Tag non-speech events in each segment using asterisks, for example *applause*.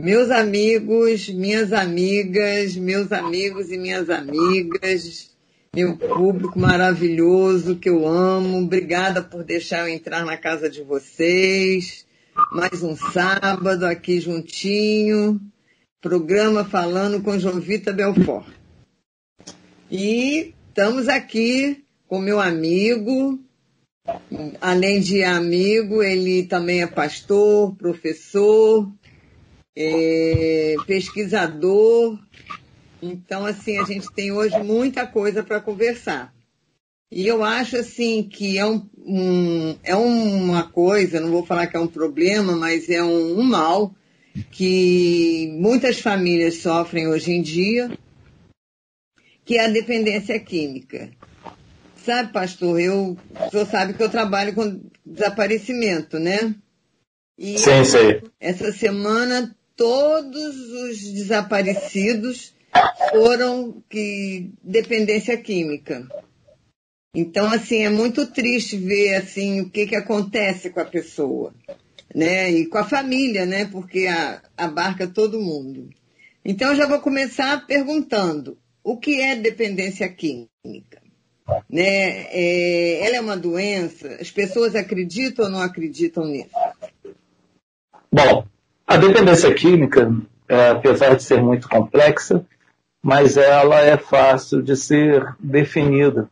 Meus amigos, minhas amigas, meus amigos e minhas amigas, meu público maravilhoso que eu amo, obrigada por deixar eu entrar na casa de vocês. Mais um sábado aqui juntinho, programa falando com Jovita Belfort. E estamos aqui com meu amigo, além de amigo, ele também é pastor, professor, é pesquisador. Então, assim, a gente tem hoje muita coisa para conversar. E eu acho, assim, que é, um, um, é uma coisa, não vou falar que é um problema, mas é um, um mal que muitas famílias sofrem hoje em dia, que é a dependência química. Sabe, pastor, eu, o senhor sabe que eu trabalho com desaparecimento, né? E sim, sim. Essa semana todos os desaparecidos foram que dependência química. Então, assim, é muito triste ver assim o que, que acontece com a pessoa, né? E com a família, né? Porque a, abarca todo mundo. Então, já vou começar perguntando: o que é dependência química? Né? É, ela é uma doença? As pessoas acreditam ou não acreditam nisso? Bom, a dependência química, é, apesar de ser muito complexa, mas ela é fácil de ser definida.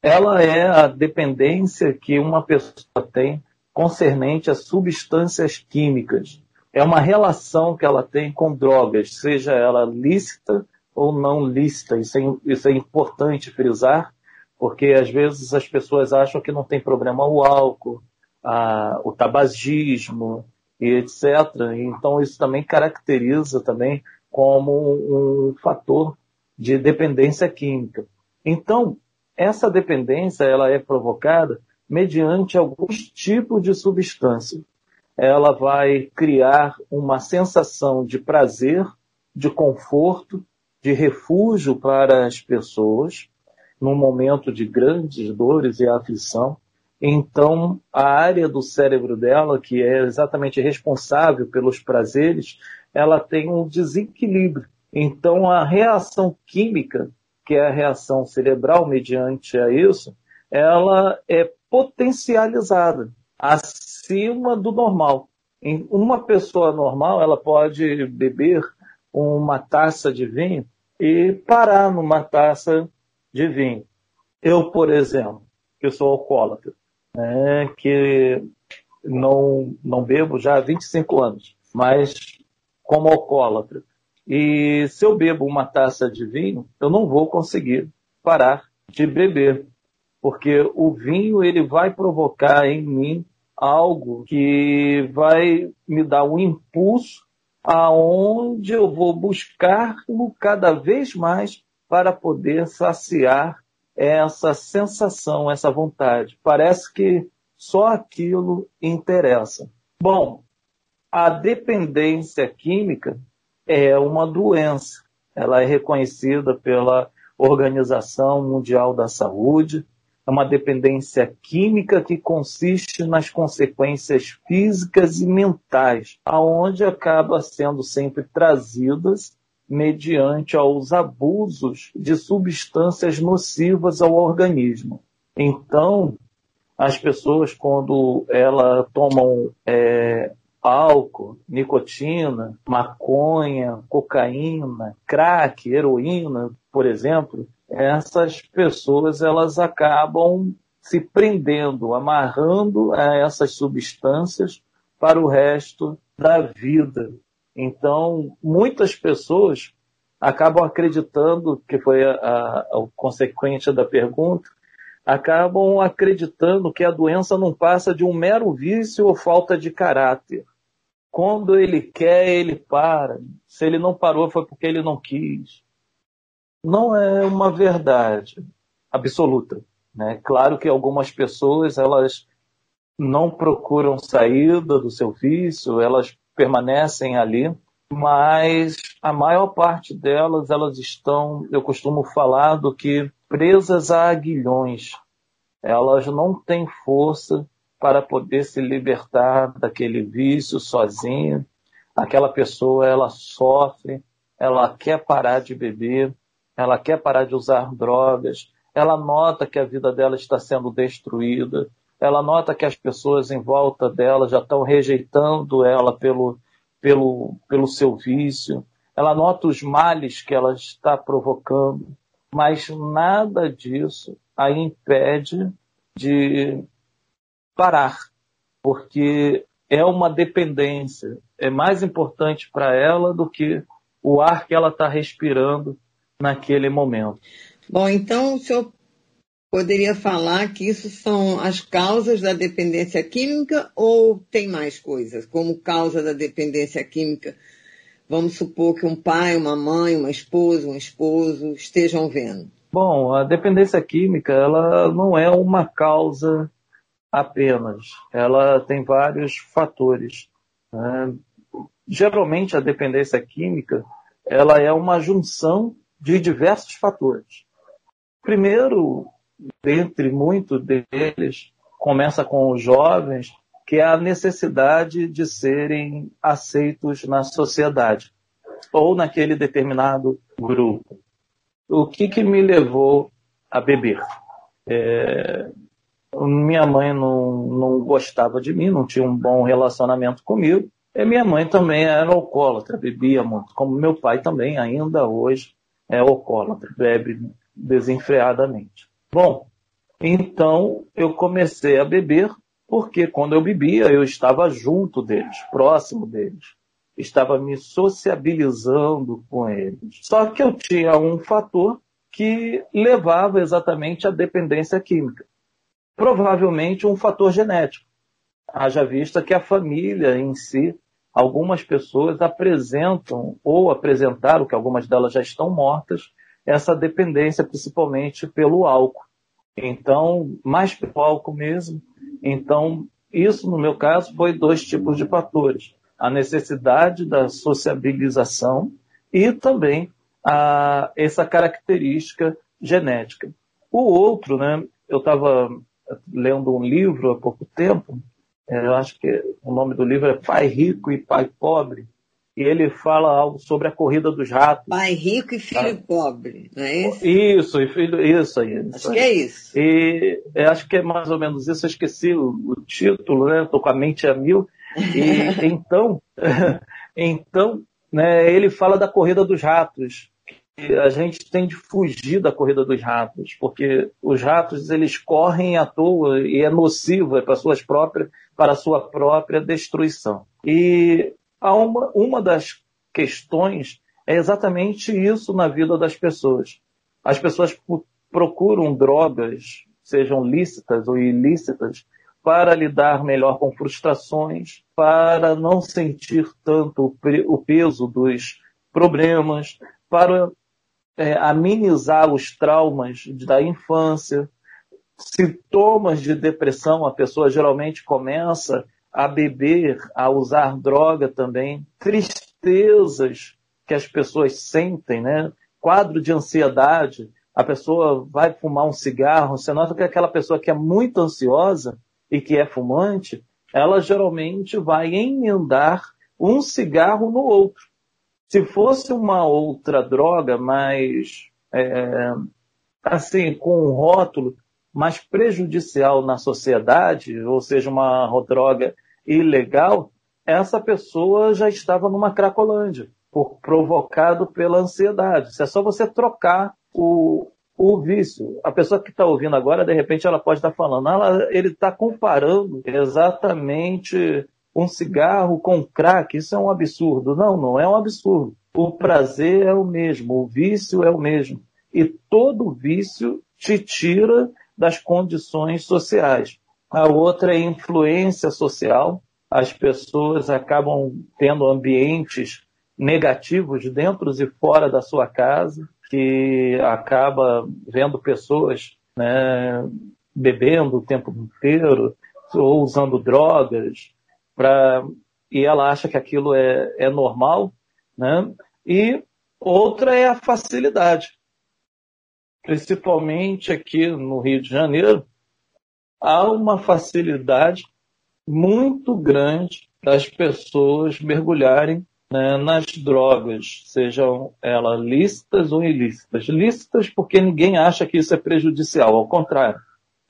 Ela é a dependência que uma pessoa tem concernente a substâncias químicas. É uma relação que ela tem com drogas, seja ela lícita ou não lícita. Isso é, isso é importante frisar, porque às vezes as pessoas acham que não tem problema o álcool, a, o tabagismo, e etc. Então isso também caracteriza também como um fator de dependência química. Então, essa dependência ela é provocada mediante alguns tipos de substância. Ela vai criar uma sensação de prazer, de conforto, de refúgio para as pessoas, num momento de grandes dores e aflição. Então, a área do cérebro dela, que é exatamente responsável pelos prazeres, ela tem um desequilíbrio. Então, a reação química, que é a reação cerebral mediante a isso, ela é potencializada acima do normal. Em uma pessoa normal, ela pode beber uma taça de vinho e parar numa taça de vinho. Eu, por exemplo, que sou alcoólatra, né, que não, não bebo já há 25 anos, mas como alcoólatra. E se eu bebo uma taça de vinho, eu não vou conseguir parar de beber, porque o vinho ele vai provocar em mim algo que vai me dar um impulso aonde eu vou buscar cada vez mais para poder saciar essa sensação, essa vontade. Parece que só aquilo interessa. Bom, a dependência química é uma doença. Ela é reconhecida pela Organização Mundial da Saúde. É uma dependência química que consiste nas consequências físicas e mentais, aonde acaba sendo sempre trazidas mediante aos abusos de substâncias nocivas ao organismo. Então, as pessoas, quando elas tomam é, álcool, nicotina, maconha, cocaína, crack, heroína, por exemplo, essas pessoas elas acabam se prendendo, amarrando a essas substâncias para o resto da vida. Então, muitas pessoas acabam acreditando, que foi a, a, consequente da pergunta, acabam acreditando que a doença não passa de um mero vício ou falta de caráter. Quando ele quer, ele para. Se ele não parou, foi porque ele não quis. Não é uma verdade absoluta. Né? Claro que algumas pessoas elas não procuram saída do seu vício, elas permanecem ali, mas a maior parte delas, elas estão, eu costumo falar do que presas a aguilhões. Elas não têm força para poder se libertar daquele vício sozinho. aquela pessoa ela sofre, ela quer parar de beber, ela quer parar de usar drogas, ela nota que a vida dela está sendo destruída, ela nota que as pessoas em volta dela já estão rejeitando ela pelo, pelo, pelo seu vício, ela nota os males que ela está provocando, mas nada disso a impede de parar, porque é uma dependência, é mais importante para ela do que o ar que ela está respirando naquele momento. Bom, então o senhor poderia falar que isso são as causas da dependência química ou tem mais coisas? Como causa da dependência química, vamos supor que um pai, uma mãe, uma esposa, um esposo estejam vendo. Bom, a dependência química ela não é uma causa apenas, ela tem vários fatores. Né? Geralmente a dependência química ela é uma junção de diversos fatores. Primeiro, dentre muitos deles, começa com os jovens, que é a necessidade de serem aceitos na sociedade ou naquele determinado grupo. O que, que me levou a beber? É, minha mãe não, não gostava de mim, não tinha um bom relacionamento comigo. E minha mãe também era alcoólatra, bebia muito, como meu pai também, ainda hoje, é alcoólatra, bebe desenfreadamente. Bom, então eu comecei a beber porque quando eu bebia eu estava junto deles, próximo deles. Estava me sociabilizando com eles. Só que eu tinha um fator que levava exatamente à dependência química. Provavelmente um fator genético. Haja vista que a família em si, algumas pessoas apresentam ou apresentaram, que algumas delas já estão mortas, essa dependência principalmente pelo álcool. Então, mais pelo álcool mesmo. Então, isso no meu caso foi dois tipos de fatores. A necessidade da sociabilização e também a, essa característica genética. O outro, né, eu estava lendo um livro há pouco tempo, é, eu acho que o nome do livro é Pai Rico e Pai Pobre, e ele fala algo sobre a corrida dos ratos. Pai rico e filho ah. pobre, não é isso? Isso, e filho, isso aí. Acho isso que é isso. E acho que é mais ou menos isso, eu esqueci o, o título, né? Estou com a mente a mil. E *laughs* então, *laughs* então né, ele fala da corrida dos ratos. A gente tem de fugir da corrida dos ratos, porque os ratos eles correm à toa e é nocivo é para suas próprias, para a sua própria destruição. E uma, uma das questões é exatamente isso na vida das pessoas. As pessoas procuram drogas, sejam lícitas ou ilícitas, para lidar melhor com frustrações, para não sentir tanto o peso dos problemas, para é, amenizar os traumas da infância. Sintomas de depressão, a pessoa geralmente começa a beber, a usar droga também, tristezas que as pessoas sentem, né? Quadro de ansiedade, a pessoa vai fumar um cigarro, você nota que aquela pessoa que é muito ansiosa e que é fumante, ela geralmente vai emendar um cigarro no outro. Se fosse uma outra droga mais, é, assim, com um rótulo mais prejudicial na sociedade, ou seja, uma droga ilegal, essa pessoa já estava numa cracolândia, por, provocado pela ansiedade. Isso é só você trocar o, o vício. A pessoa que está ouvindo agora, de repente, ela pode estar tá falando, ela, ele está comparando exatamente um cigarro com crack. Isso é um absurdo. Não, não é um absurdo. O prazer é o mesmo, o vício é o mesmo. E todo vício te tira das condições sociais. A outra é influência social. As pessoas acabam tendo ambientes negativos dentro e fora da sua casa, que acaba vendo pessoas né, bebendo o tempo inteiro ou usando drogas, pra, e ela acha que aquilo é, é normal. Né? E outra é a facilidade. Principalmente aqui no Rio de Janeiro, há uma facilidade muito grande das pessoas mergulharem né, nas drogas, sejam elas lícitas ou ilícitas. Lícitas porque ninguém acha que isso é prejudicial, ao contrário.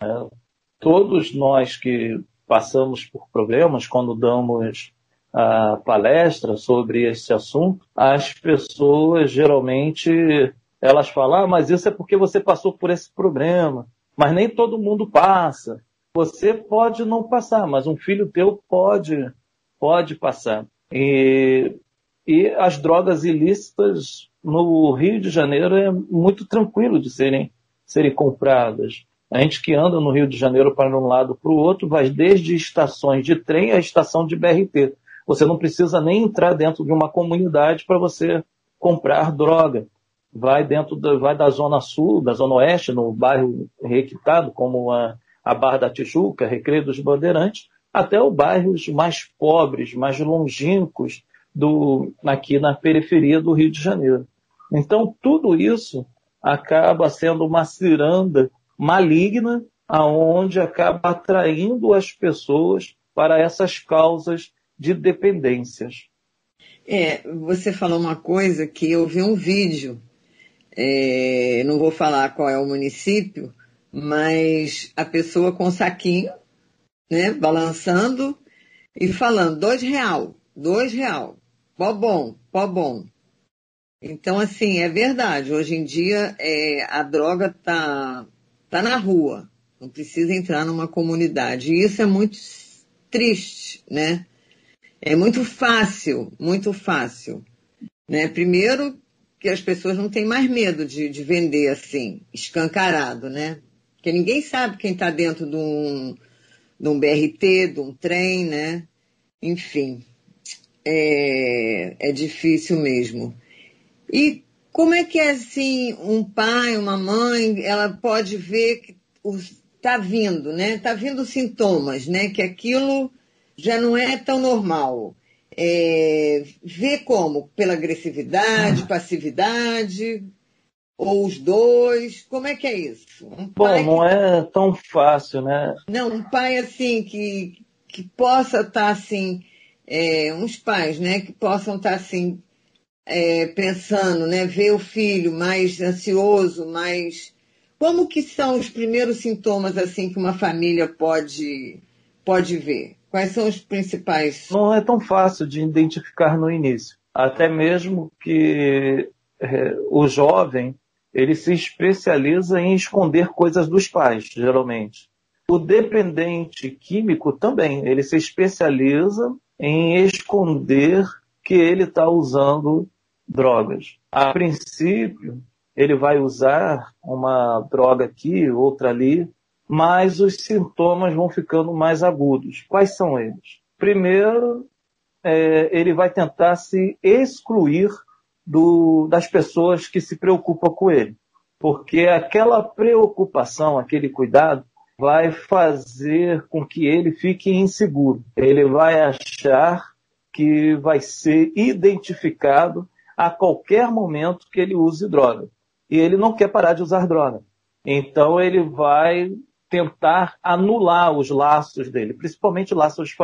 Né? Todos nós que passamos por problemas quando damos a palestra sobre esse assunto, as pessoas geralmente elas falam, ah, mas isso é porque você passou por esse problema. Mas nem todo mundo passa. Você pode não passar, mas um filho teu pode, pode passar. E, e as drogas ilícitas no Rio de Janeiro é muito tranquilo de serem, serem compradas. A gente que anda no Rio de Janeiro para um lado para o outro vai desde estações de trem à estação de BRT. Você não precisa nem entrar dentro de uma comunidade para você comprar droga. Vai dentro da, vai da zona sul, da zona oeste, no bairro requitado, como a, a Barra da Tijuca, Recreio dos Bandeirantes, até os bairros mais pobres, mais longínquos do, aqui na periferia do Rio de Janeiro. Então, tudo isso acaba sendo uma ciranda maligna, aonde acaba atraindo as pessoas para essas causas de dependências. É, você falou uma coisa que eu vi um vídeo, é, não vou falar qual é o município, mas a pessoa com saquinho, né, balançando e falando, dois real, dois real, pó bom, pó bom. Então, assim, é verdade, hoje em dia é, a droga tá, tá na rua, não precisa entrar numa comunidade. E isso é muito triste, né? É muito fácil, muito fácil. Né? Primeiro, que as pessoas não têm mais medo de, de vender assim, escancarado, né? Porque ninguém sabe quem está dentro de um, de um BRT, de um trem, né? Enfim, é, é difícil mesmo. E como é que é assim, um pai, uma mãe, ela pode ver que está vindo, né? Está vindo sintomas, né? Que aquilo já não é tão normal. É, vê como? Pela agressividade, passividade, ou os dois? Como é que é isso? Um Bom, não que... é tão fácil, né? Não, um pai assim que, que possa estar tá, assim, é, uns pais, né, que possam estar tá, assim, é, pensando, né, ver o filho mais ansioso, mais como que são os primeiros sintomas assim que uma família pode pode ver? Quais são os principais? Não é tão fácil de identificar no início. Até mesmo que é, o jovem ele se especializa em esconder coisas dos pais, geralmente. O dependente químico também, ele se especializa em esconder que ele está usando drogas. A princípio, ele vai usar uma droga aqui, outra ali, mas os sintomas vão ficando mais agudos. Quais são eles? Primeiro, é, ele vai tentar se excluir do, das pessoas que se preocupam com ele. Porque aquela preocupação, aquele cuidado, vai fazer com que ele fique inseguro. Ele vai achar que vai ser identificado a qualquer momento que ele use droga. E ele não quer parar de usar droga. Então ele vai tentar anular os laços dele, principalmente laços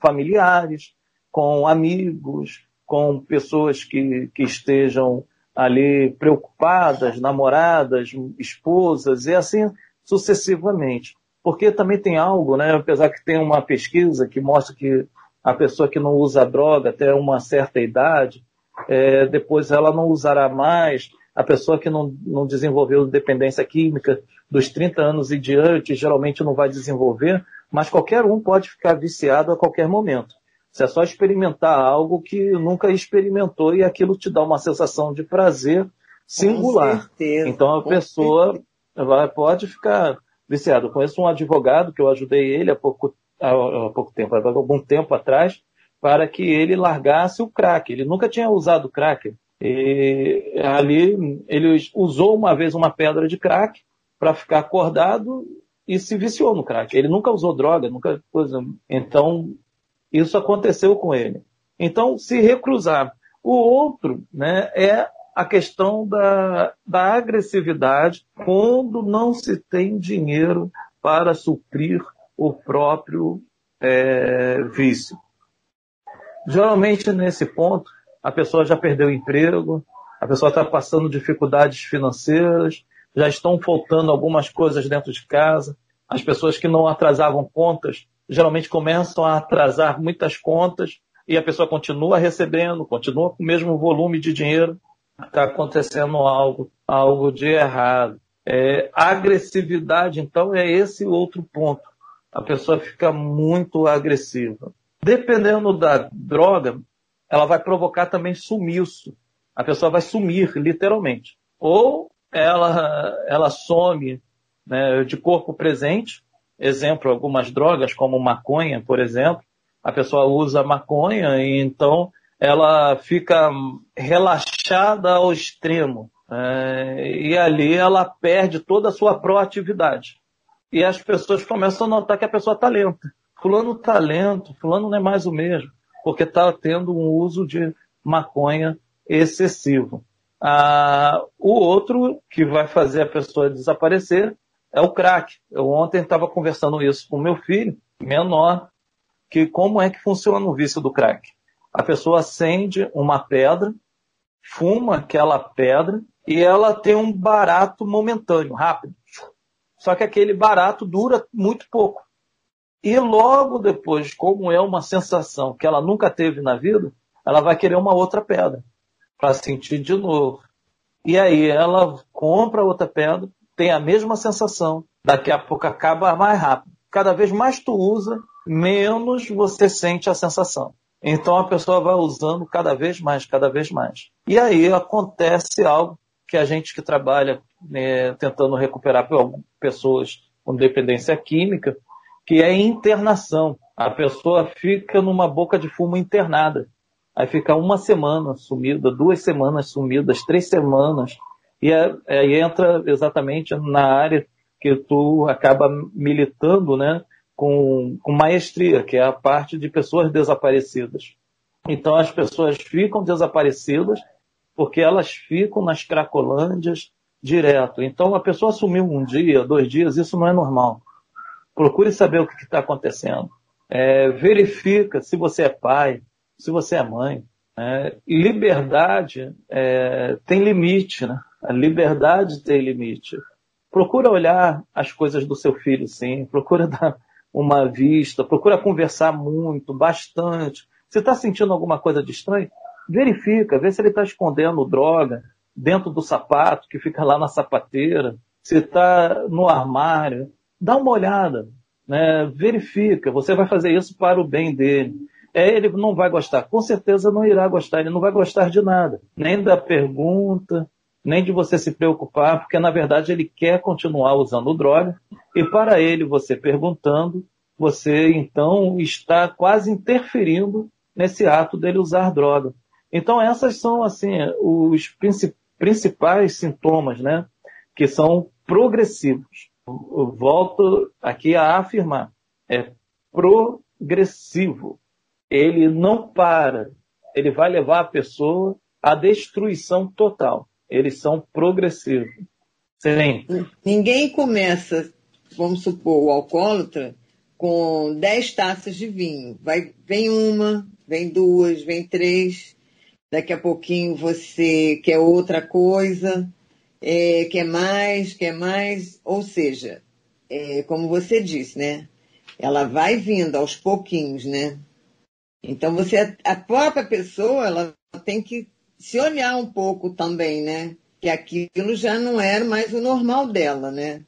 familiares, com amigos, com pessoas que, que estejam ali preocupadas, namoradas, esposas, e assim sucessivamente. Porque também tem algo, né, apesar que tem uma pesquisa que mostra que a pessoa que não usa droga até uma certa idade, é, depois ela não usará mais, a pessoa que não, não desenvolveu dependência química dos 30 anos e diante geralmente não vai desenvolver, mas qualquer um pode ficar viciado a qualquer momento. Você é só experimentar algo que nunca experimentou e aquilo te dá uma sensação de prazer singular. Então a pessoa vai, pode ficar viciada. Eu conheço um advogado que eu ajudei ele há pouco, há, há pouco tempo, há algum tempo atrás, para que ele largasse o crack. Ele nunca tinha usado crack. E ali ele usou uma vez uma pedra de crack para ficar acordado e se viciou no crack. Ele nunca usou droga, nunca coisa. Então isso aconteceu com ele. Então se recruzar. O outro, né, é a questão da, da agressividade quando não se tem dinheiro para suprir o próprio é, vício. Geralmente, nesse ponto, a pessoa já perdeu o emprego, a pessoa está passando dificuldades financeiras, já estão faltando algumas coisas dentro de casa. As pessoas que não atrasavam contas geralmente começam a atrasar muitas contas e a pessoa continua recebendo, continua com o mesmo volume de dinheiro. Está acontecendo algo, algo de errado. É, agressividade, então, é esse outro ponto. A pessoa fica muito agressiva. Dependendo da droga, ela vai provocar também sumiço. A pessoa vai sumir, literalmente. Ou ela, ela some né, de corpo presente, exemplo, algumas drogas, como maconha, por exemplo, a pessoa usa maconha e então ela fica relaxada ao extremo. É, e ali ela perde toda a sua proatividade. E as pessoas começam a notar que a pessoa está lenta. Fulano está lento, fulano não é mais o mesmo, porque está tendo um uso de maconha excessivo. Ah, o outro que vai fazer a pessoa desaparecer é o crack. Eu ontem estava conversando isso com meu filho, menor, que como é que funciona o vício do crack. A pessoa acende uma pedra, fuma aquela pedra e ela tem um barato momentâneo, rápido. Só que aquele barato dura muito pouco. E logo depois, como é uma sensação que ela nunca teve na vida, ela vai querer uma outra pedra para sentir de novo. E aí ela compra outra pedra, tem a mesma sensação, daqui a pouco acaba mais rápido. Cada vez mais tu usa, menos você sente a sensação. Então a pessoa vai usando cada vez mais, cada vez mais. E aí acontece algo que a gente que trabalha né, tentando recuperar pessoas com dependência química, que é internação. A pessoa fica numa boca de fumo internada. Aí fica uma semana sumida, duas semanas sumidas, três semanas, e é, aí entra exatamente na área que tu acaba militando, né, com, com maestria, que é a parte de pessoas desaparecidas. Então as pessoas ficam desaparecidas porque elas ficam nas cracolândias direto. Então a pessoa sumiu um dia, dois dias, isso não é normal. Procure saber o que está acontecendo. É, verifica se você é pai, se você é mãe. É, liberdade é, tem limite, né? A liberdade tem limite. Procura olhar as coisas do seu filho, sim. Procura *laughs* dar uma vista. Procura conversar muito, bastante. Se está sentindo alguma coisa de estranho, verifica, vê se ele está escondendo droga dentro do sapato que fica lá na sapateira, se está no armário. Dá uma olhada, né? verifica. Você vai fazer isso para o bem dele. É, ele não vai gostar. Com certeza não irá gostar. Ele não vai gostar de nada. Nem da pergunta, nem de você se preocupar, porque na verdade ele quer continuar usando droga, e para ele, você perguntando, você então está quase interferindo nesse ato dele usar droga. Então essas são assim os principais sintomas, né, que são progressivos. Volto aqui a afirmar, é progressivo. Ele não para, ele vai levar a pessoa à destruição total eles são progressivos. Sim. Ninguém começa, vamos supor, o alcoólatra com 10 taças de vinho. Vai, vem uma, vem duas, vem três. Daqui a pouquinho você quer outra coisa, é, quer mais, quer mais. Ou seja, é, como você disse, né? Ela vai vindo aos pouquinhos, né? Então você, a própria pessoa, ela tem que se olhar um pouco também, né? Que aquilo já não era mais o normal dela, né?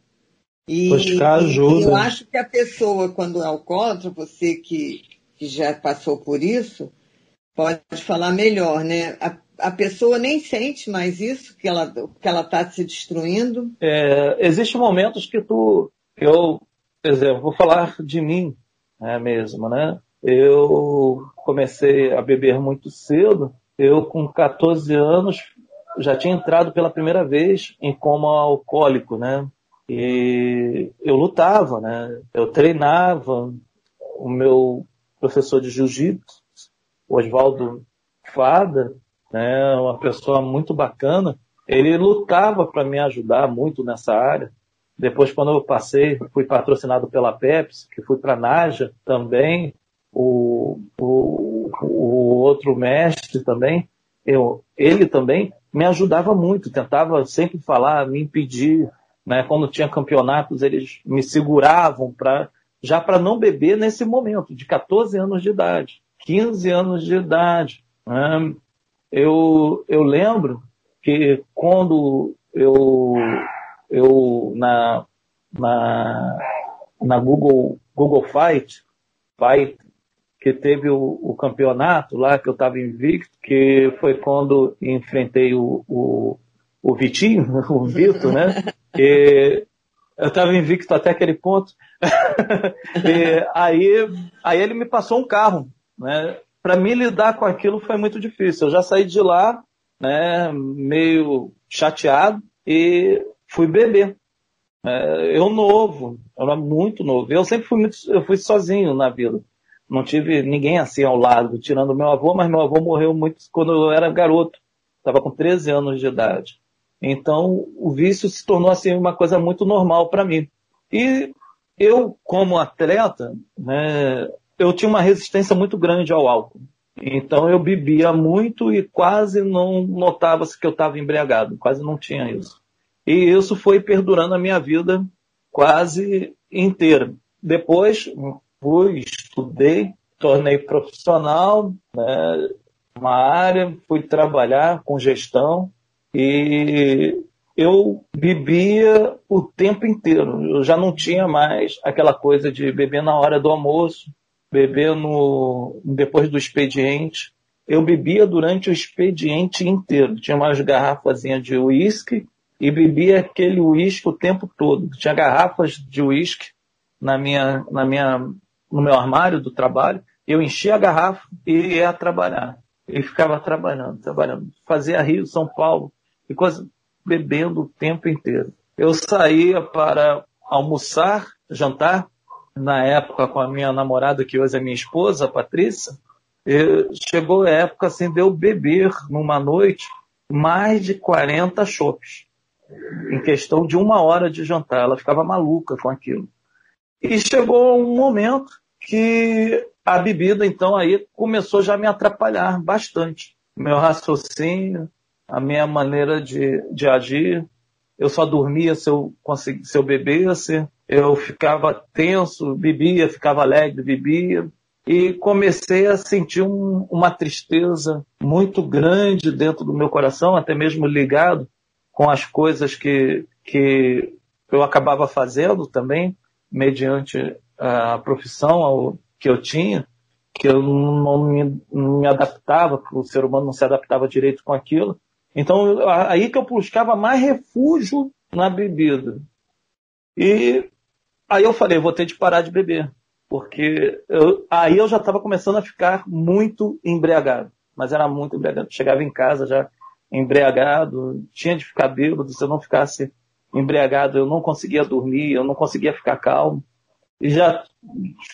E, Buscar ajuda. E eu acho que a pessoa, quando é alcoólatra, você que, que já passou por isso, pode falar melhor, né? A, a pessoa nem sente mais isso, que ela que ela está se destruindo. É, Existem momentos que tu, eu, por exemplo, vou falar de mim né, mesmo, né? Eu comecei a beber muito cedo eu, com 14 anos, já tinha entrado pela primeira vez em coma alcoólico, né? E eu lutava, né? Eu treinava. O meu professor de jiu-jitsu, Oswaldo Fada, né? Uma pessoa muito bacana. Ele lutava para me ajudar muito nessa área. Depois, quando eu passei, fui patrocinado pela Pepsi, que fui para a Naja também, o, o, o outro mestre também, eu, ele também me ajudava muito, tentava sempre falar, me impedir, né? Quando tinha campeonatos, eles me seguravam para já para não beber nesse momento, de 14 anos de idade, 15 anos de idade. Né? Eu, eu lembro que quando eu, eu na, na, na Google, Google Fight, Fight que teve o, o, campeonato lá, que eu estava invicto, que foi quando enfrentei o, o, o Vitinho, *laughs* o Vitor, né? *laughs* E eu estava invicto até aquele ponto. *laughs* aí, aí ele me passou um carro, né? Para mim lidar com aquilo foi muito difícil. Eu já saí de lá, né? Meio chateado e fui beber. É, eu novo, eu era muito novo. Eu sempre fui muito, eu fui sozinho na vida. Não tive ninguém assim ao lado, tirando meu avô, mas meu avô morreu muito quando eu era garoto. Estava com 13 anos de idade. Então, o vício se tornou assim uma coisa muito normal para mim. E eu, como atleta, né, eu tinha uma resistência muito grande ao álcool. Então, eu bebia muito e quase não notava-se que eu estava embriagado. Quase não tinha isso. E isso foi perdurando a minha vida quase inteira. Depois, fui, estudei, tornei profissional, né, uma área, fui trabalhar com gestão e eu bebia o tempo inteiro. Eu já não tinha mais aquela coisa de beber na hora do almoço, beber no, depois do expediente. Eu bebia durante o expediente inteiro. Tinha umas garrafazinhas de uísque e bebia aquele uísque o tempo todo. Tinha garrafas de uísque na minha, na minha, no meu armário do trabalho. Eu enchia a garrafa e ia trabalhar. E ficava trabalhando, trabalhando. Fazia Rio, São Paulo, e quase bebendo o tempo inteiro. Eu saía para almoçar, jantar, na época com a minha namorada, que hoje é minha esposa, a Patrícia, chegou a época assim de eu beber numa noite mais de 40 chopes. Em questão de uma hora de jantar. Ela ficava maluca com aquilo. E chegou um momento que a bebida, então, aí começou já a me atrapalhar bastante. Meu raciocínio, a minha maneira de, de agir. Eu só dormia se eu, consegui, se eu bebesse, eu ficava tenso, bebia, ficava alegre, bebia. E comecei a sentir um, uma tristeza muito grande dentro do meu coração, até mesmo ligado com as coisas que, que eu acabava fazendo também, mediante a profissão que eu tinha, que eu não me, não me adaptava, o ser humano não se adaptava direito com aquilo. Então, aí que eu buscava mais refúgio na bebida. E aí eu falei, vou ter de parar de beber. Porque eu, aí eu já estava começando a ficar muito embriagado. Mas era muito embriagado. Chegava em casa já embriagado, tinha de ficar bêbado. Se eu não ficasse embriagado, eu não conseguia dormir, eu não conseguia ficar calmo. E já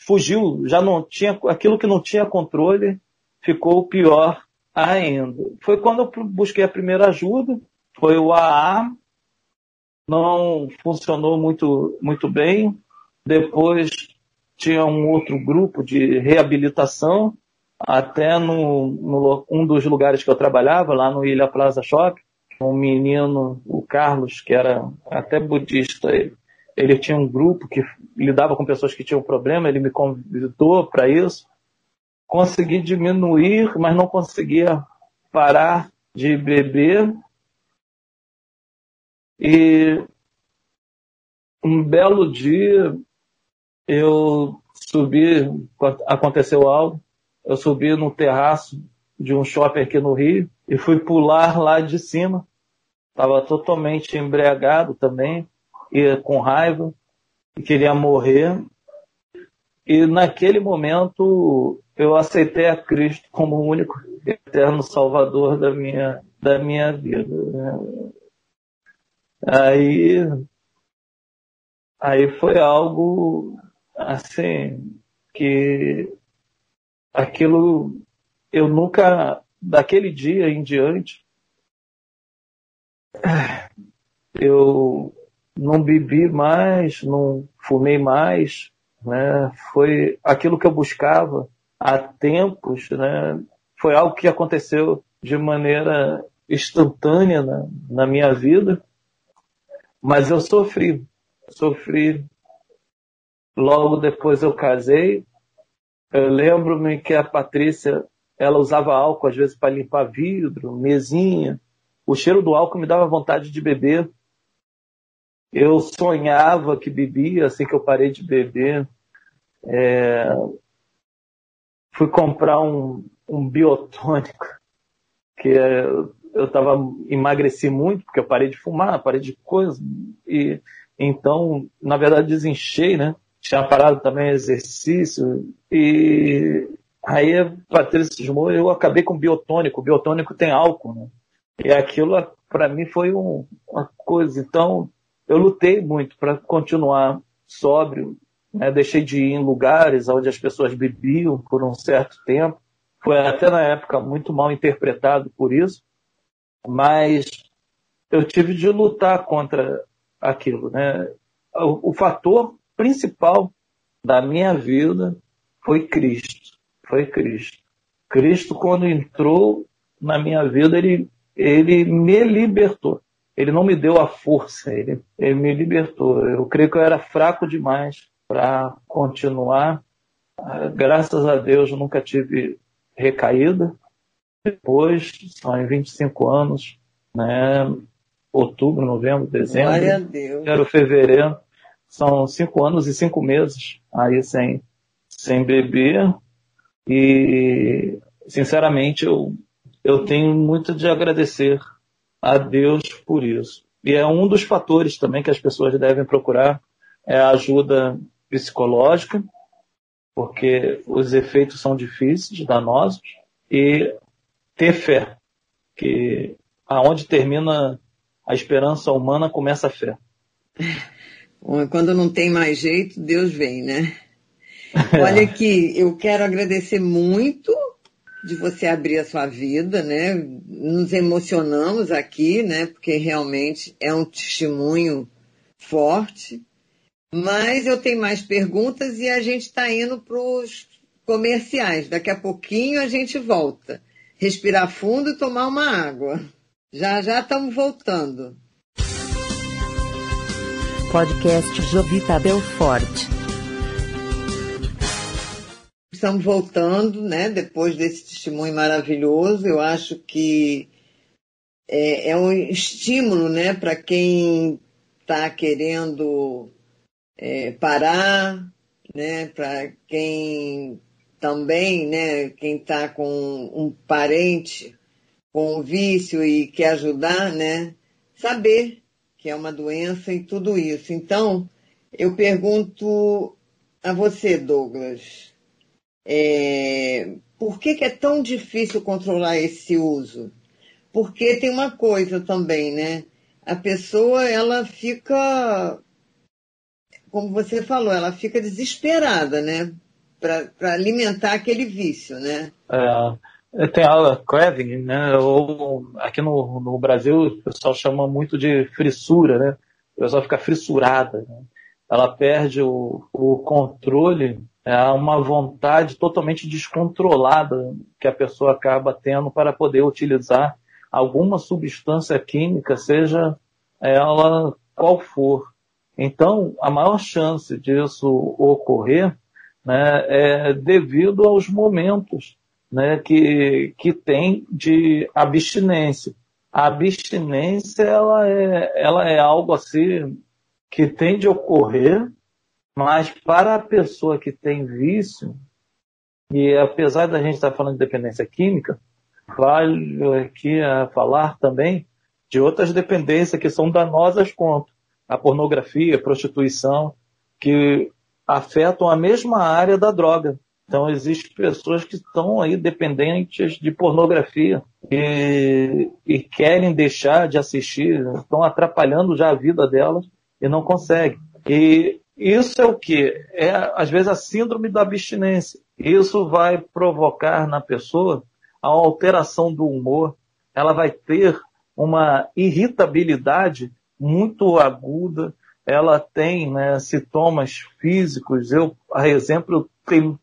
fugiu, já não tinha, aquilo que não tinha controle ficou pior ainda. Foi quando eu busquei a primeira ajuda, foi o AA, não funcionou muito, muito bem. Depois tinha um outro grupo de reabilitação, até no, no, um dos lugares que eu trabalhava, lá no Ilha Plaza Shop, um menino, o Carlos, que era até budista, ele, ele tinha um grupo que lidava com pessoas que tinham problema, ele me convidou para isso consegui diminuir, mas não conseguia parar de beber. E um belo dia eu subi, aconteceu algo, eu subi no terraço de um shopping aqui no Rio e fui pular lá de cima. Estava totalmente embriagado também e com raiva e queria morrer. E naquele momento eu aceitei a Cristo como o único eterno Salvador da minha, da minha vida. Aí, aí foi algo assim que aquilo eu nunca daquele dia em diante eu não bebi mais, não fumei mais, né? Foi aquilo que eu buscava há tempos, né, foi algo que aconteceu de maneira instantânea na, na minha vida, mas eu sofri, sofri. Logo depois eu casei. Eu lembro-me que a Patrícia, ela usava álcool às vezes para limpar vidro, mesinha. O cheiro do álcool me dava vontade de beber. Eu sonhava que bebia assim que eu parei de beber. É... Fui comprar um, um biotônico, que é, eu tava, emagreci muito, porque eu parei de fumar, parei de coisas, e então, na verdade, desenchei, né? Tinha parado também exercício, e aí a Patrícia cismou, eu acabei com biotônico, o biotônico tem álcool, né? E aquilo, para mim, foi um, uma coisa, então, eu lutei muito para continuar sóbrio, né? deixei de ir em lugares onde as pessoas bebiam por um certo tempo, foi até na época muito mal interpretado por isso, mas eu tive de lutar contra aquilo, né? O, o fator principal da minha vida foi Cristo, foi Cristo. Cristo quando entrou na minha vida, ele ele me libertou. Ele não me deu a força, ele, ele me libertou. Eu creio que eu era fraco demais para continuar. Ah, graças a Deus, eu nunca tive recaída. Depois, são em 25 anos, né? Outubro, novembro, dezembro. Glória a Deus. Era fevereiro. São cinco anos e cinco meses aí sem, sem beber. E, sinceramente, eu, eu tenho muito de agradecer a Deus por isso. E é um dos fatores também que as pessoas devem procurar é a ajuda psicológica, porque os efeitos são difíceis, danosos, e ter fé, que aonde termina a esperança humana começa a fé. *laughs* Quando não tem mais jeito, Deus vem, né? *laughs* Olha aqui, eu quero agradecer muito de você abrir a sua vida, né? Nos emocionamos aqui, né? Porque realmente é um testemunho forte. Mas eu tenho mais perguntas e a gente está indo para os comerciais. Daqui a pouquinho a gente volta. Respirar fundo e tomar uma água. Já já estamos voltando. Podcast Jovita Belfort. Estamos voltando, né? Depois desse testemunho maravilhoso, eu acho que é, é um estímulo, né, para quem está querendo é, parar, né, para quem também, né, quem está com um parente com vício e quer ajudar, né, saber que é uma doença e tudo isso. Então, eu pergunto a você, Douglas, é, por que, que é tão difícil controlar esse uso? Porque tem uma coisa também, né? A pessoa, ela fica como você falou, ela fica desesperada, né? Para alimentar aquele vício, né? É, tem a craving, né? Ou aqui no, no Brasil o pessoal chama muito de frissura, né? O pessoal fica frissurada. Né? Ela perde o, o controle, é uma vontade totalmente descontrolada que a pessoa acaba tendo para poder utilizar alguma substância química, seja ela qual for. Então, a maior chance disso ocorrer né, é devido aos momentos né, que, que tem de abstinência. A abstinência ela é, ela é algo assim que tem de ocorrer, mas para a pessoa que tem vício, e apesar da gente estar falando de dependência química, vale aqui a falar também de outras dependências que são danosas quanto a pornografia, a prostituição, que afetam a mesma área da droga. Então, existem pessoas que estão aí dependentes de pornografia e, e, querem deixar de assistir, estão atrapalhando já a vida delas e não conseguem. E isso é o que? É, às vezes, a síndrome da abstinência. Isso vai provocar na pessoa a alteração do humor, ela vai ter uma irritabilidade muito aguda, ela tem né, sintomas físicos. Eu, a exemplo,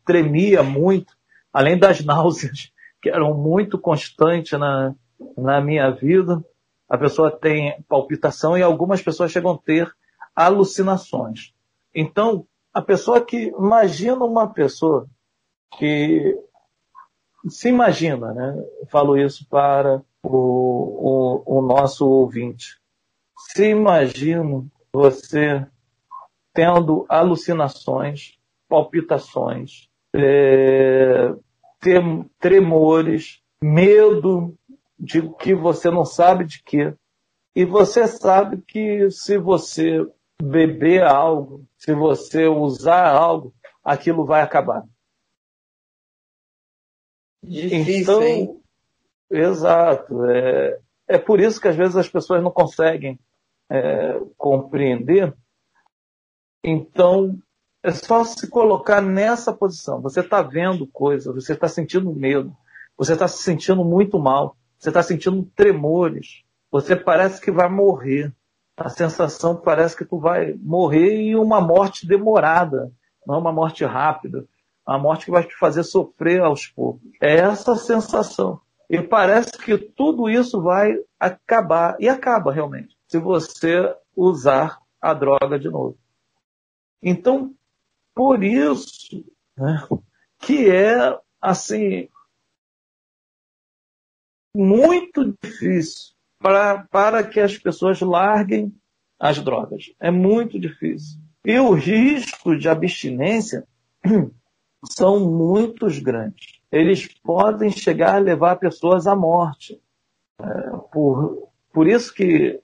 tremia muito, além das *laughs* náuseas, que eram muito constantes na, na minha vida, a pessoa tem palpitação e algumas pessoas chegam a ter alucinações. Então, a pessoa que imagina uma pessoa que se imagina, né? Falo isso para o, o, o nosso ouvinte. Se imagina você tendo alucinações, palpitações, é, tremores, medo de que você não sabe de quê. E você sabe que se você beber algo, se você usar algo, aquilo vai acabar. Difícil, então, hein? exato. É, é por isso que às vezes as pessoas não conseguem é, compreender. Então, é só se colocar nessa posição. Você está vendo coisas, você está sentindo medo, você está se sentindo muito mal, você está sentindo tremores, você parece que vai morrer. A sensação parece que tu vai morrer e uma morte demorada, não uma morte rápida, uma morte que vai te fazer sofrer aos poucos. É essa sensação. E parece que tudo isso vai acabar, e acaba realmente, se você usar a droga de novo. Então, por isso né, que é assim muito difícil para, para que as pessoas larguem as drogas. É muito difícil. E o risco de abstinência *clears throat* são muito grandes. Eles podem chegar a levar pessoas à morte. É, por, por isso que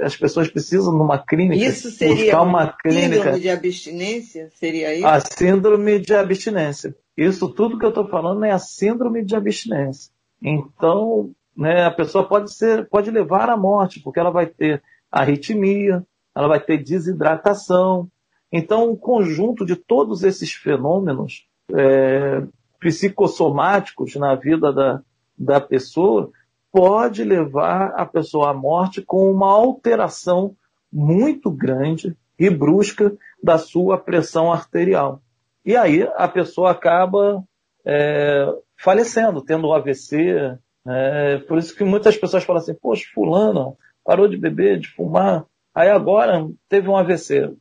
as pessoas precisam numa clínica isso seria buscar uma clínica. Síndrome de abstinência? Seria isso? A síndrome de abstinência. Isso tudo que eu estou falando é a síndrome de abstinência. Então, né, a pessoa pode ser, pode levar à morte, porque ela vai ter arritmia, ela vai ter desidratação. Então, o conjunto de todos esses fenômenos é, psicossomáticos na vida da, da pessoa pode levar a pessoa à morte com uma alteração muito grande e brusca da sua pressão arterial. E aí a pessoa acaba é, falecendo, tendo AVC. É, por isso que muitas pessoas falam assim, poxa, fulano parou de beber, de fumar, aí agora teve um AVC.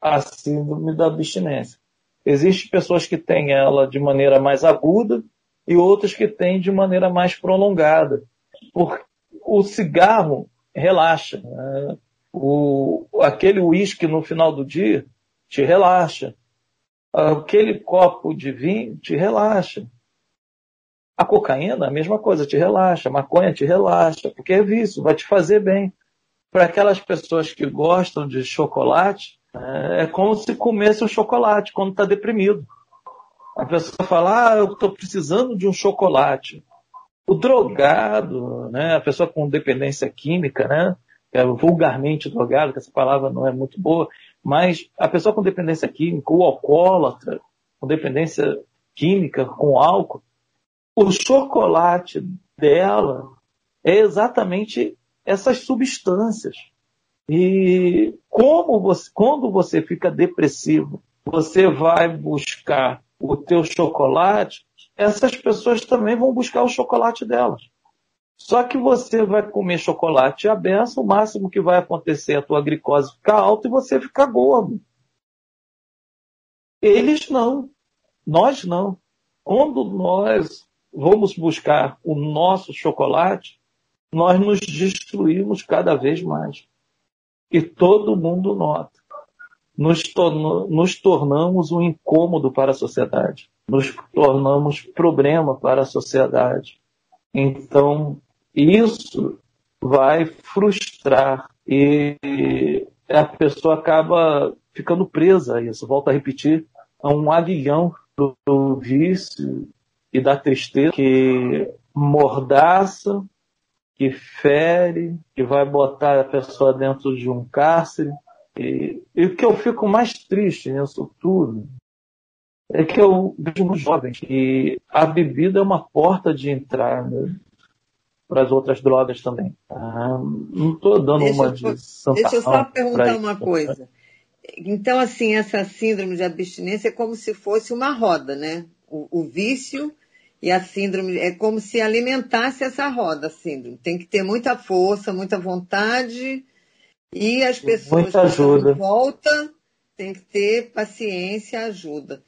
A síndrome da abstinência. Existem pessoas que têm ela de maneira mais aguda e outras que têm de maneira mais prolongada. Porque o cigarro relaxa. Né? O, aquele uísque no final do dia te relaxa. Aquele copo de vinho te relaxa. A cocaína, a mesma coisa, te relaxa. A maconha te relaxa, porque é vício, vai te fazer bem. Para aquelas pessoas que gostam de chocolate, é, é como se comesse um chocolate quando está deprimido. A pessoa fala, ah, eu estou precisando de um chocolate. O drogado, né, a pessoa com dependência química, né, é vulgarmente drogado, que essa palavra não é muito boa, mas a pessoa com dependência química, o alcoólatra, com dependência química, com álcool, o chocolate dela é exatamente essas substâncias. E como você, quando você fica depressivo, você vai buscar o teu chocolate, essas pessoas também vão buscar o chocolate delas. Só que você vai comer chocolate a benção, o máximo que vai acontecer é a tua glicose ficar alta e você ficar gordo. Eles não. Nós não. Quando nós vamos buscar o nosso chocolate, nós nos destruímos cada vez mais. E todo mundo nota. Nos, torno, nos tornamos um incômodo para a sociedade. Nos tornamos problema para a sociedade. Então, isso vai frustrar e a pessoa acaba ficando presa a isso. Volto a repetir, a um avião do vício e da tristeza que mordaça, que fere, que vai botar a pessoa dentro de um cárcere. E, e o que eu fico mais triste nisso tudo é que eu vejo nos jovens que a bebida é uma porta de entrada né, para as outras drogas também. Ah, não estou dando deixa uma de Santa Deixa eu só perguntar uma coisa. Então, assim, essa síndrome de abstinência é como se fosse uma roda, né? O, o vício e a síndrome é como se alimentasse essa roda, a síndrome. Tem que ter muita força, muita vontade e as pessoas muita ajuda. volta tem que ter paciência, ajuda.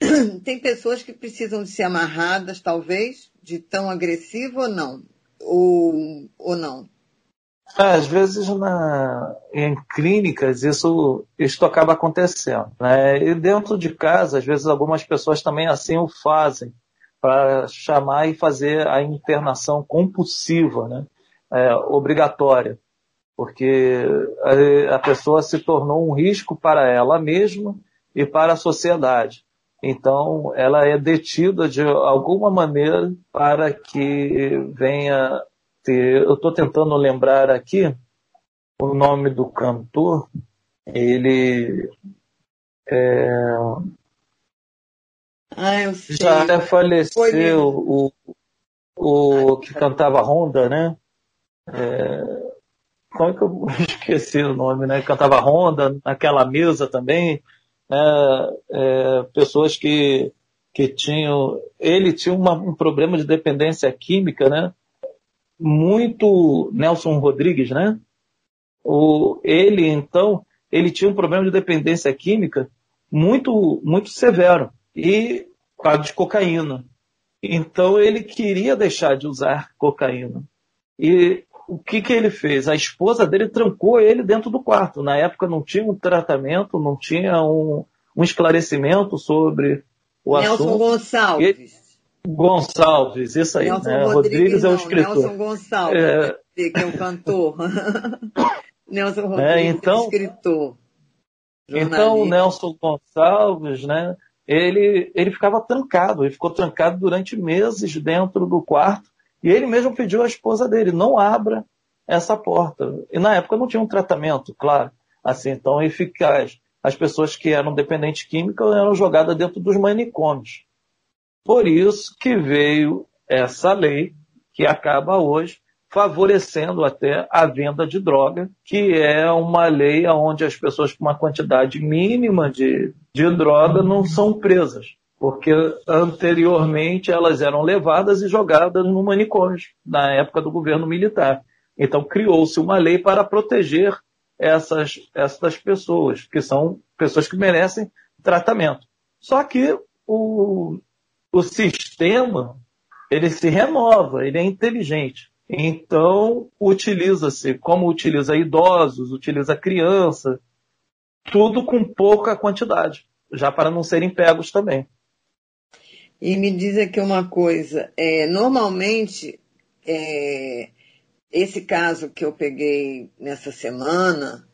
*clears throat* Tem pessoas que precisam de ser amarradas, talvez, de tão agressivo ou não? Ou, ou não? É, às vezes na, em clínicas isso, isso acaba acontecendo. Né? E dentro de casa, às vezes algumas pessoas também assim o fazem para chamar e fazer a internação compulsiva, né? É, obrigatória, porque a, a pessoa se tornou um risco para ela mesma e para a sociedade. Então, ela é detida de alguma maneira para que venha ter. Eu estou tentando lembrar aqui o nome do cantor. Ele é, ah, eu sei. Já faleceu o, o que cantava Honda, né? É, como é que eu *laughs* esqueci o nome, né? Cantava Honda, naquela mesa também. Né? É, pessoas que, que tinham. Ele tinha uma, um problema de dependência química, né? Muito. Nelson Rodrigues, né? O, ele, então, ele tinha um problema de dependência química muito, muito severo e quadro de cocaína. Então ele queria deixar de usar cocaína. E o que, que ele fez? A esposa dele trancou ele dentro do quarto. Na época não tinha um tratamento, não tinha um, um esclarecimento sobre o Nelson assunto. Gonçalves. Gonçalves, isso aí. Nelson né? Rodrigues, Rodrigues é o escritor. Nelson Gonçalves, É. que é o cantor. *laughs* Nelson Rodrigues É, é, então- o escritor. Então o. Nelson Gonçalves, né? Ele, ele ficava trancado, ele ficou trancado durante meses dentro do quarto e ele mesmo pediu à esposa dele, não abra essa porta. E na época não tinha um tratamento, claro, assim, tão eficaz. As pessoas que eram dependentes químicas eram jogadas dentro dos manicômios. Por isso que veio essa lei que acaba hoje favorecendo até a venda de droga, que é uma lei onde as pessoas com uma quantidade mínima de, de droga não são presas, porque anteriormente elas eram levadas e jogadas no manicômio, na época do governo militar. Então criou-se uma lei para proteger essas, essas pessoas, que são pessoas que merecem tratamento. Só que o, o sistema ele se renova, ele é inteligente. Então, utiliza-se, como utiliza idosos, utiliza criança, tudo com pouca quantidade, já para não serem pegos também. E me diz aqui uma coisa, é, normalmente é, esse caso que eu peguei nessa semana,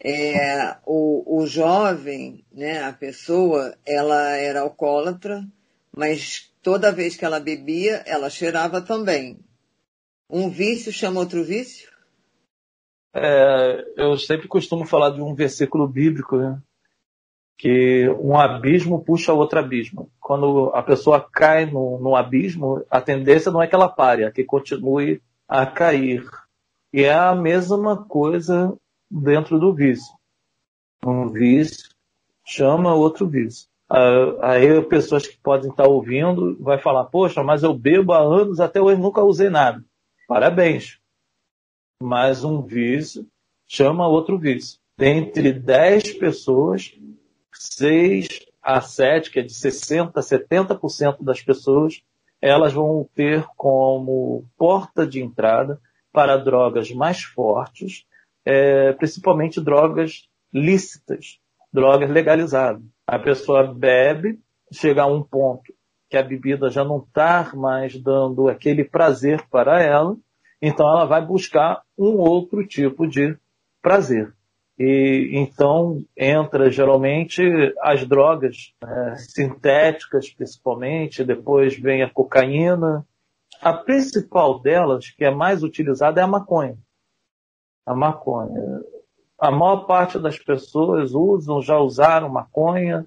é, o, o jovem, né, a pessoa, ela era alcoólatra, mas toda vez que ela bebia, ela cheirava também. Um vício chama outro vício? É, eu sempre costumo falar de um versículo bíblico, né? Que um abismo puxa outro abismo. Quando a pessoa cai no, no abismo, a tendência não é que ela pare, é que continue a cair. E é a mesma coisa dentro do vício. Um vício chama outro vício. Ah, Aí pessoas que podem estar ouvindo vai falar, poxa, mas eu bebo há anos, até hoje nunca usei nada. Parabéns. Mas um vício chama outro vício. Dentre 10 pessoas, 6 a 7, que é de 60% a 70% das pessoas, elas vão ter como porta de entrada para drogas mais fortes, é, principalmente drogas lícitas, drogas legalizadas. A pessoa bebe, chega a um ponto que a bebida já não está mais dando aquele prazer para ela, então ela vai buscar um outro tipo de prazer. E então entra geralmente as drogas né, sintéticas, principalmente, depois vem a cocaína. A principal delas, que é mais utilizada, é a maconha. A maconha. A maior parte das pessoas usam, já usaram maconha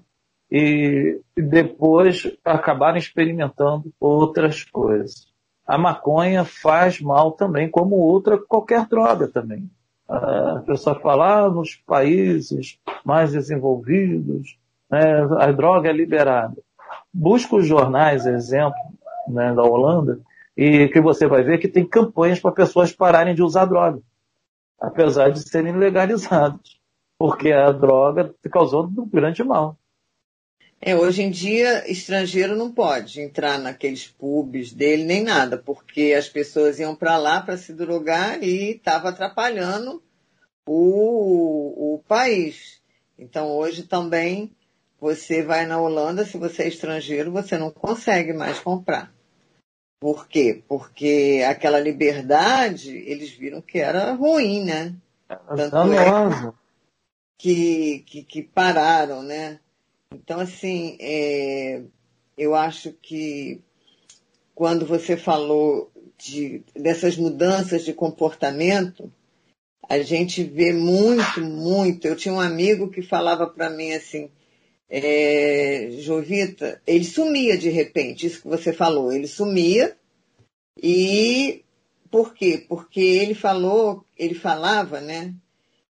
e depois acabaram experimentando outras coisas. A maconha faz mal também, como outra qualquer droga também. A pessoa fala, ah, nos países mais desenvolvidos, né, a droga é liberada. busca os jornais, exemplo, né, da Holanda, e que você vai ver que tem campanhas para pessoas pararem de usar droga, apesar de serem legalizadas, porque a droga causou um grande mal. É, hoje em dia, estrangeiro não pode entrar naqueles pubs dele nem nada, porque as pessoas iam para lá para se drogar e estava atrapalhando o, o país. Então, hoje também, você vai na Holanda, se você é estrangeiro, você não consegue mais comprar. Por quê? Porque aquela liberdade, eles viram que era ruim, né? Tanto é que, que, que pararam, né? Então, assim, é, eu acho que quando você falou de, dessas mudanças de comportamento, a gente vê muito, muito. Eu tinha um amigo que falava para mim assim, é, Jovita, ele sumia de repente, isso que você falou, ele sumia e por quê? Porque ele falou, ele falava, né?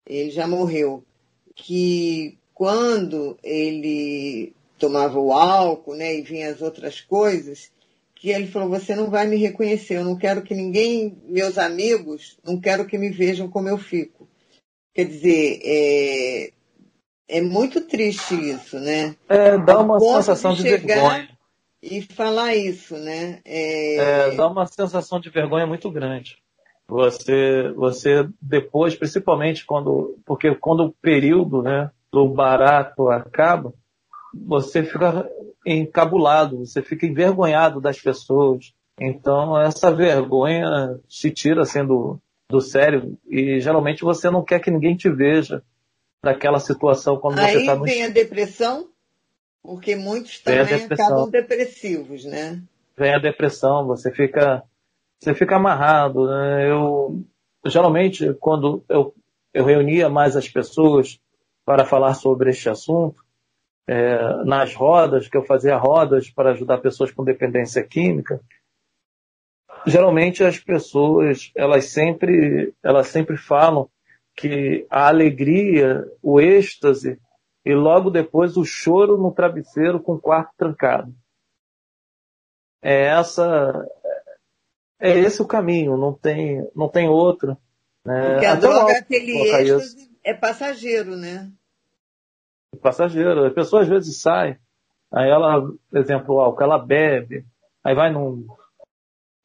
Ele já morreu, que quando ele tomava o álcool, né, e vinha as outras coisas, que ele falou: Você não vai me reconhecer, eu não quero que ninguém, meus amigos, não quero que me vejam como eu fico. Quer dizer, é, é muito triste isso, né? É, dá uma sensação de, de vergonha. E falar isso, né? É... é... dá uma sensação de vergonha muito grande. Você, você depois, principalmente quando, porque quando o período, né, do barato acaba, você fica encabulado, você fica envergonhado das pessoas. Então, essa vergonha se tira assim do, do sério e geralmente você não quer que ninguém te veja naquela situação quando Aí você está no... vem a depressão, porque muitos também acabam depressivos, né? Vem a depressão, você fica, você fica amarrado. Né? Eu, geralmente, quando eu, eu reunia mais as pessoas para falar sobre este assunto, é, nas rodas, que eu fazia rodas para ajudar pessoas com dependência química, geralmente as pessoas, elas sempre, elas sempre falam que a alegria, o êxtase e logo depois o choro no travesseiro com o quarto trancado. É essa é esse o caminho, não tem não tem outro. Né? Porque a Até droga, aquele êxtase é passageiro, né? passageiro. A pessoa às vezes sai, aí ela, por exemplo, o álcool, ela bebe, aí vai num,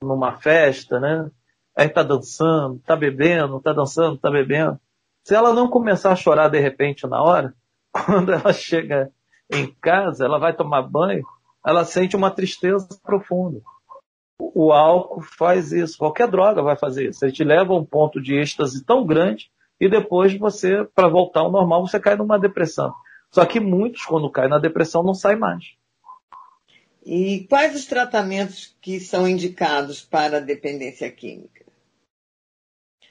numa festa, né? Aí tá dançando, tá bebendo, tá dançando, tá bebendo. Se ela não começar a chorar de repente na hora, *laughs* quando ela chega em casa, ela vai tomar banho, ela sente uma tristeza profunda. O álcool faz isso, qualquer droga vai fazer isso. Ele te leva a um ponto de êxtase tão grande e depois você, para voltar ao normal, você cai numa depressão. Só que muitos, quando caem na depressão, não saem mais. E quais os tratamentos que são indicados para a dependência química?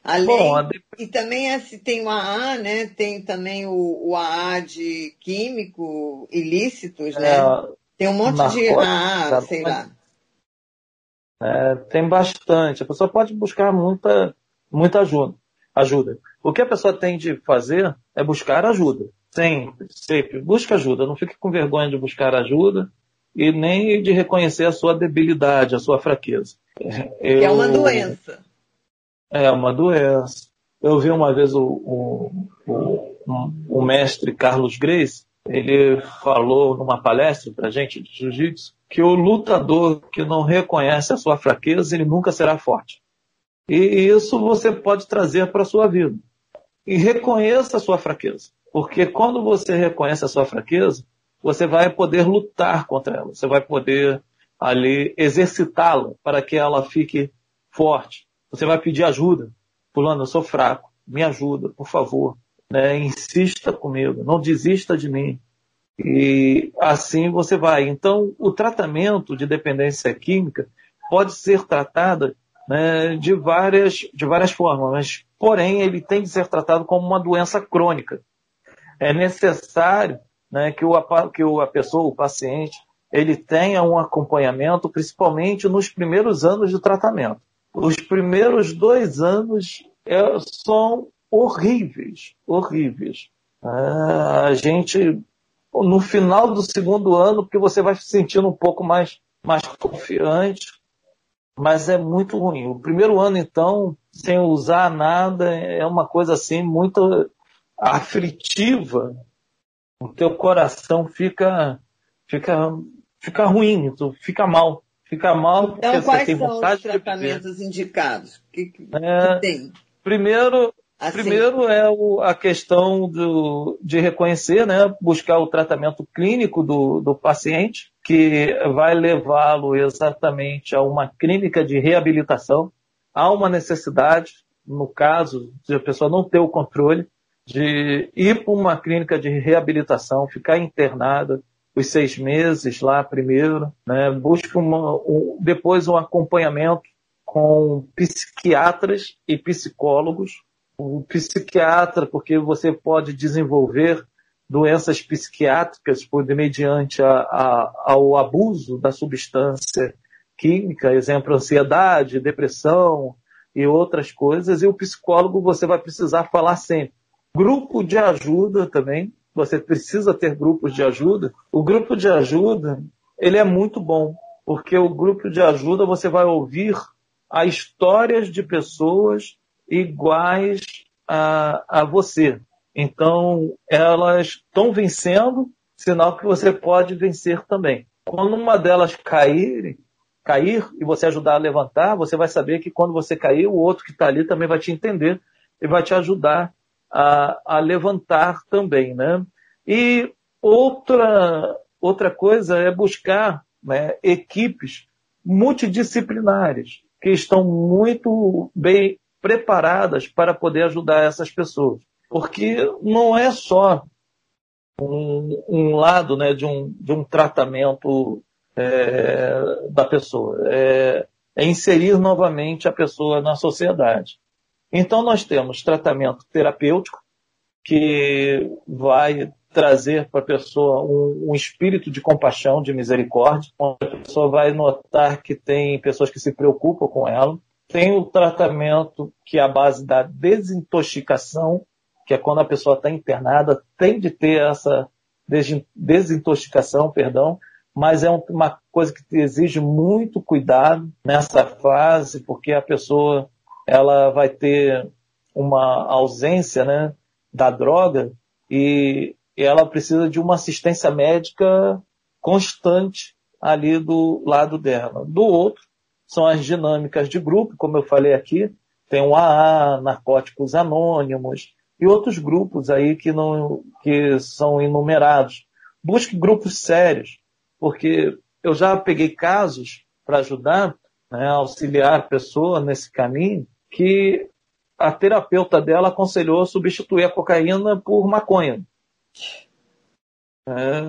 Além, Bom, dep... E também se tem o AA, né? Tem também o, o AA de químico ilícitos, né? É, tem um monte de AA, sei lá. É, tem bastante. A pessoa pode buscar muita, muita ajuda, ajuda. O que a pessoa tem de fazer é buscar ajuda. Sempre, sempre. Busque ajuda. Não fique com vergonha de buscar ajuda e nem de reconhecer a sua debilidade, a sua fraqueza. Eu, é uma doença. É uma doença. Eu vi uma vez o, o, o, o mestre Carlos Grace, ele falou numa palestra para gente de jiu-jitsu que o lutador que não reconhece a sua fraqueza, ele nunca será forte. E isso você pode trazer para a sua vida. E reconheça a sua fraqueza. Porque quando você reconhece a sua fraqueza, você vai poder lutar contra ela, você vai poder ali exercitá-la para que ela fique forte. Você vai pedir ajuda. Fulano, eu sou fraco, me ajuda, por favor. Né? Insista comigo, não desista de mim. E assim você vai. Então, o tratamento de dependência química pode ser tratado né, de, várias, de várias formas, mas, porém, ele tem de ser tratado como uma doença crônica é necessário né, que, o, que a pessoa, o paciente, ele tenha um acompanhamento, principalmente nos primeiros anos de tratamento. Os primeiros dois anos é, são horríveis, horríveis. Ah, a gente no final do segundo ano, porque você vai se sentindo um pouco mais, mais confiante, mas é muito ruim. O primeiro ano, então, sem usar nada, é uma coisa assim muito aflitiva. O teu coração fica, fica, fica ruim, tu fica mal. Fica mal então, porque quais você tem vontade são os tratamentos indicados? Que, que, é, que tem? Primeiro, Assim. Primeiro é o, a questão do, de reconhecer, né, buscar o tratamento clínico do, do paciente, que vai levá-lo exatamente a uma clínica de reabilitação. Há uma necessidade, no caso de a pessoa não ter o controle, de ir para uma clínica de reabilitação, ficar internada os seis meses lá primeiro, né, busca uma, um, depois um acompanhamento com psiquiatras e psicólogos. O psiquiatra, porque você pode desenvolver doenças psiquiátricas por mediante a, a, ao abuso da substância química, exemplo, ansiedade, depressão e outras coisas, e o psicólogo você vai precisar falar sempre. Grupo de ajuda também, você precisa ter grupos de ajuda. O grupo de ajuda, ele é muito bom, porque o grupo de ajuda você vai ouvir as histórias de pessoas iguais a, a você. Então, elas estão vencendo, sinal que você pode vencer também. Quando uma delas cair, cair e você ajudar a levantar, você vai saber que quando você cair, o outro que está ali também vai te entender e vai te ajudar a, a levantar também, né? E outra, outra coisa é buscar né, equipes multidisciplinares que estão muito bem preparadas para poder ajudar essas pessoas. Porque não é só um, um lado né, de, um, de um tratamento é, da pessoa, é, é inserir novamente a pessoa na sociedade. Então nós temos tratamento terapêutico, que vai trazer para a pessoa um, um, espírito de compaixão, de misericórdia, onde a pessoa vai notar que tem pessoas que se preocupam com ela, tem o tratamento que é a base da desintoxicação, que é quando a pessoa está internada, tem de ter essa desintoxicação, perdão, mas é uma coisa que exige muito cuidado nessa fase, porque a pessoa ela vai ter uma ausência né, da droga e ela precisa de uma assistência médica constante ali do lado dela. Do outro, são as dinâmicas de grupo, como eu falei aqui, tem o AA, Narcóticos Anônimos, e outros grupos aí que, não, que são enumerados. Busque grupos sérios, porque eu já peguei casos para ajudar, né, auxiliar a pessoa nesse caminho, que a terapeuta dela aconselhou substituir a cocaína por maconha. É,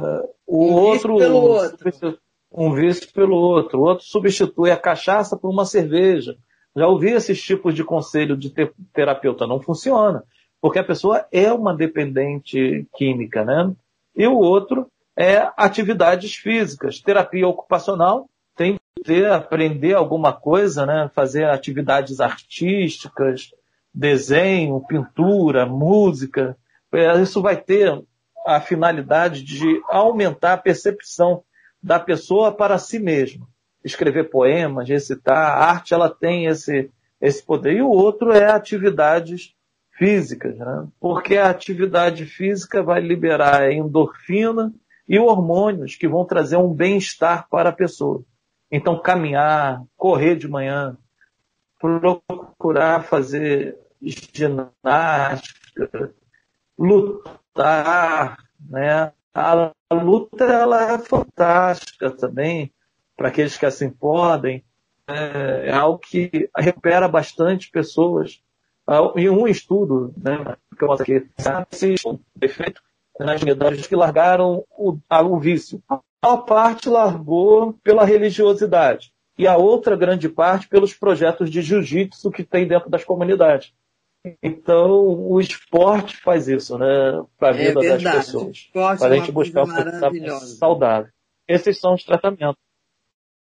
o um outro, pelo outro um vício pelo outro, o outro substitui a cachaça por uma cerveja. Já ouvi esses tipos de conselho de terapeuta, não funciona, porque a pessoa é uma dependente química, né? E o outro é atividades físicas, terapia ocupacional, tem que ter, aprender alguma coisa, né? Fazer atividades artísticas, desenho, pintura, música. É, isso vai ter a finalidade de aumentar a percepção da pessoa para si mesma. Escrever poemas, recitar, a arte ela tem esse, esse poder. E o outro é atividades físicas, né? porque a atividade física vai liberar endorfina e hormônios que vão trazer um bem-estar para a pessoa. Então, caminhar, correr de manhã, procurar fazer ginástica, lutar, né? A luta ela é fantástica também para aqueles que assim podem. É, é, algo que recupera bastante pessoas. Em um estudo, né, que eu mostro aqui, esse efeito nas unidades que largaram o, o vício. A parte largou pela religiosidade e a outra grande parte pelos projetos de jiu-jitsu que tem dentro das comunidades. Então, o esporte faz isso, né? Para a é vida é das pessoas. Para a gente buscar um saudável. Esses são os tratamentos.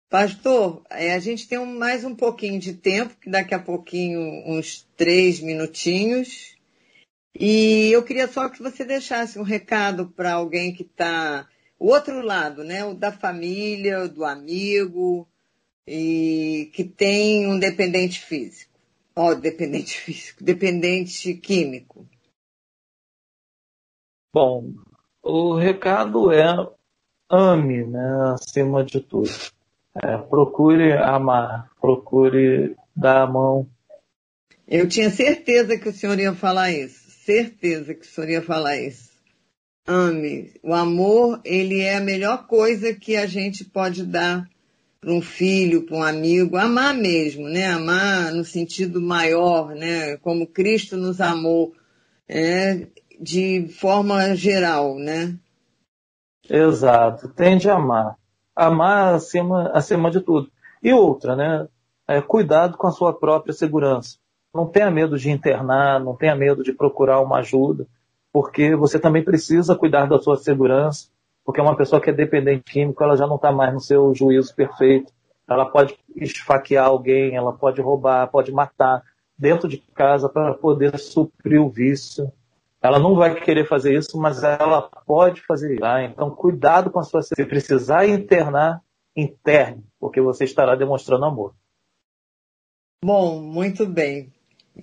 Pastor, é, a gente tem mais um pouquinho de tempo, que daqui a pouquinho, uns três minutinhos. E eu queria só que você deixasse um recado para alguém que está o outro lado, né? O da família, do amigo, e que tem um dependente físico. Ó, oh, dependente *laughs* físico, dependente químico. Bom, o recado é ame, né, acima de tudo. É, procure amar, procure dar a mão. Eu tinha certeza que o senhor ia falar isso. Certeza que o senhor ia falar isso. Ame. O amor, ele é a melhor coisa que a gente pode dar para um filho, para um amigo. Amar mesmo, né? Amar no sentido maior, né? Como Cristo nos amou, é, de forma geral, né? Exato. Tende a amar amar acima, acima de tudo. E outra, né? É, cuidado com a sua própria segurança. Não tenha medo de internar, não tenha medo de procurar uma ajuda, porque você também precisa cuidar da sua segurança, porque uma pessoa que é dependente químico, ela já não está mais no seu juízo perfeito. Ela pode esfaquear alguém, ela pode roubar, pode matar dentro de casa para poder suprir o vício. Ela não vai querer fazer isso, mas ela pode fazer isso. Ah, então, cuidado com a sua. Se precisar internar, interne, porque você estará demonstrando amor. Bom, muito bem.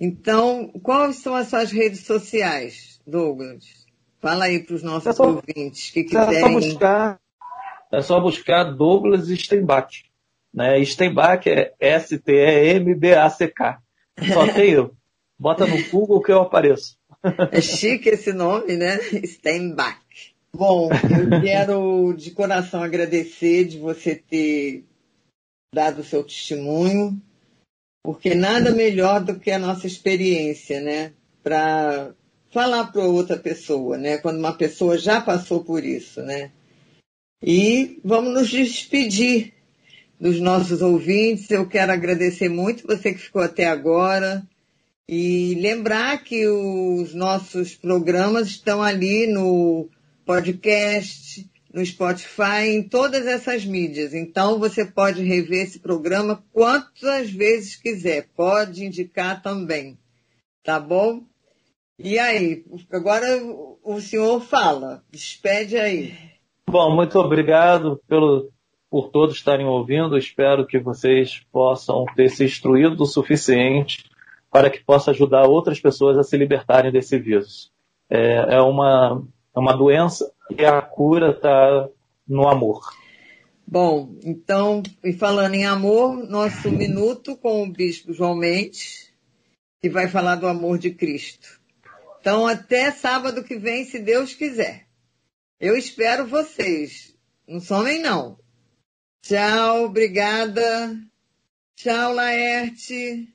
Então, quais são as suas redes sociais, Douglas? Fala aí para os nossos é só, ouvintes que quiserem. É só buscar, é só buscar Douglas Steinbach. Né? Steinbach é S-T-E-M-B-A-C-K. Só *laughs* tem eu. Bota no Google que eu apareço. É chique esse nome, né? Steinbach. Bom, eu *laughs* quero de coração agradecer de você ter dado o seu testemunho, porque nada melhor do que a nossa experiência, né? Para falar para outra pessoa, né? Quando uma pessoa já passou por isso, né? E vamos nos despedir dos nossos ouvintes. Eu quero agradecer muito você que ficou até agora. E lembrar que os nossos programas estão ali no podcast, no Spotify, em todas essas mídias. Então você pode rever esse programa quantas vezes quiser. Pode indicar também. Tá bom? E aí, agora o senhor fala, despede aí. Bom, muito obrigado pelo, por todos estarem ouvindo. Espero que vocês possam ter se instruído o suficiente para que possa ajudar outras pessoas a se libertarem desse vírus. É, é uma, é uma doença e a cura está no amor. Bom, então, e falando em amor, nosso minuto com o Bispo João Mendes, que vai falar do amor de Cristo. Então, até sábado que vem, se Deus quiser. Eu espero vocês. Não somem, não. Tchau, obrigada. Tchau, Laerte.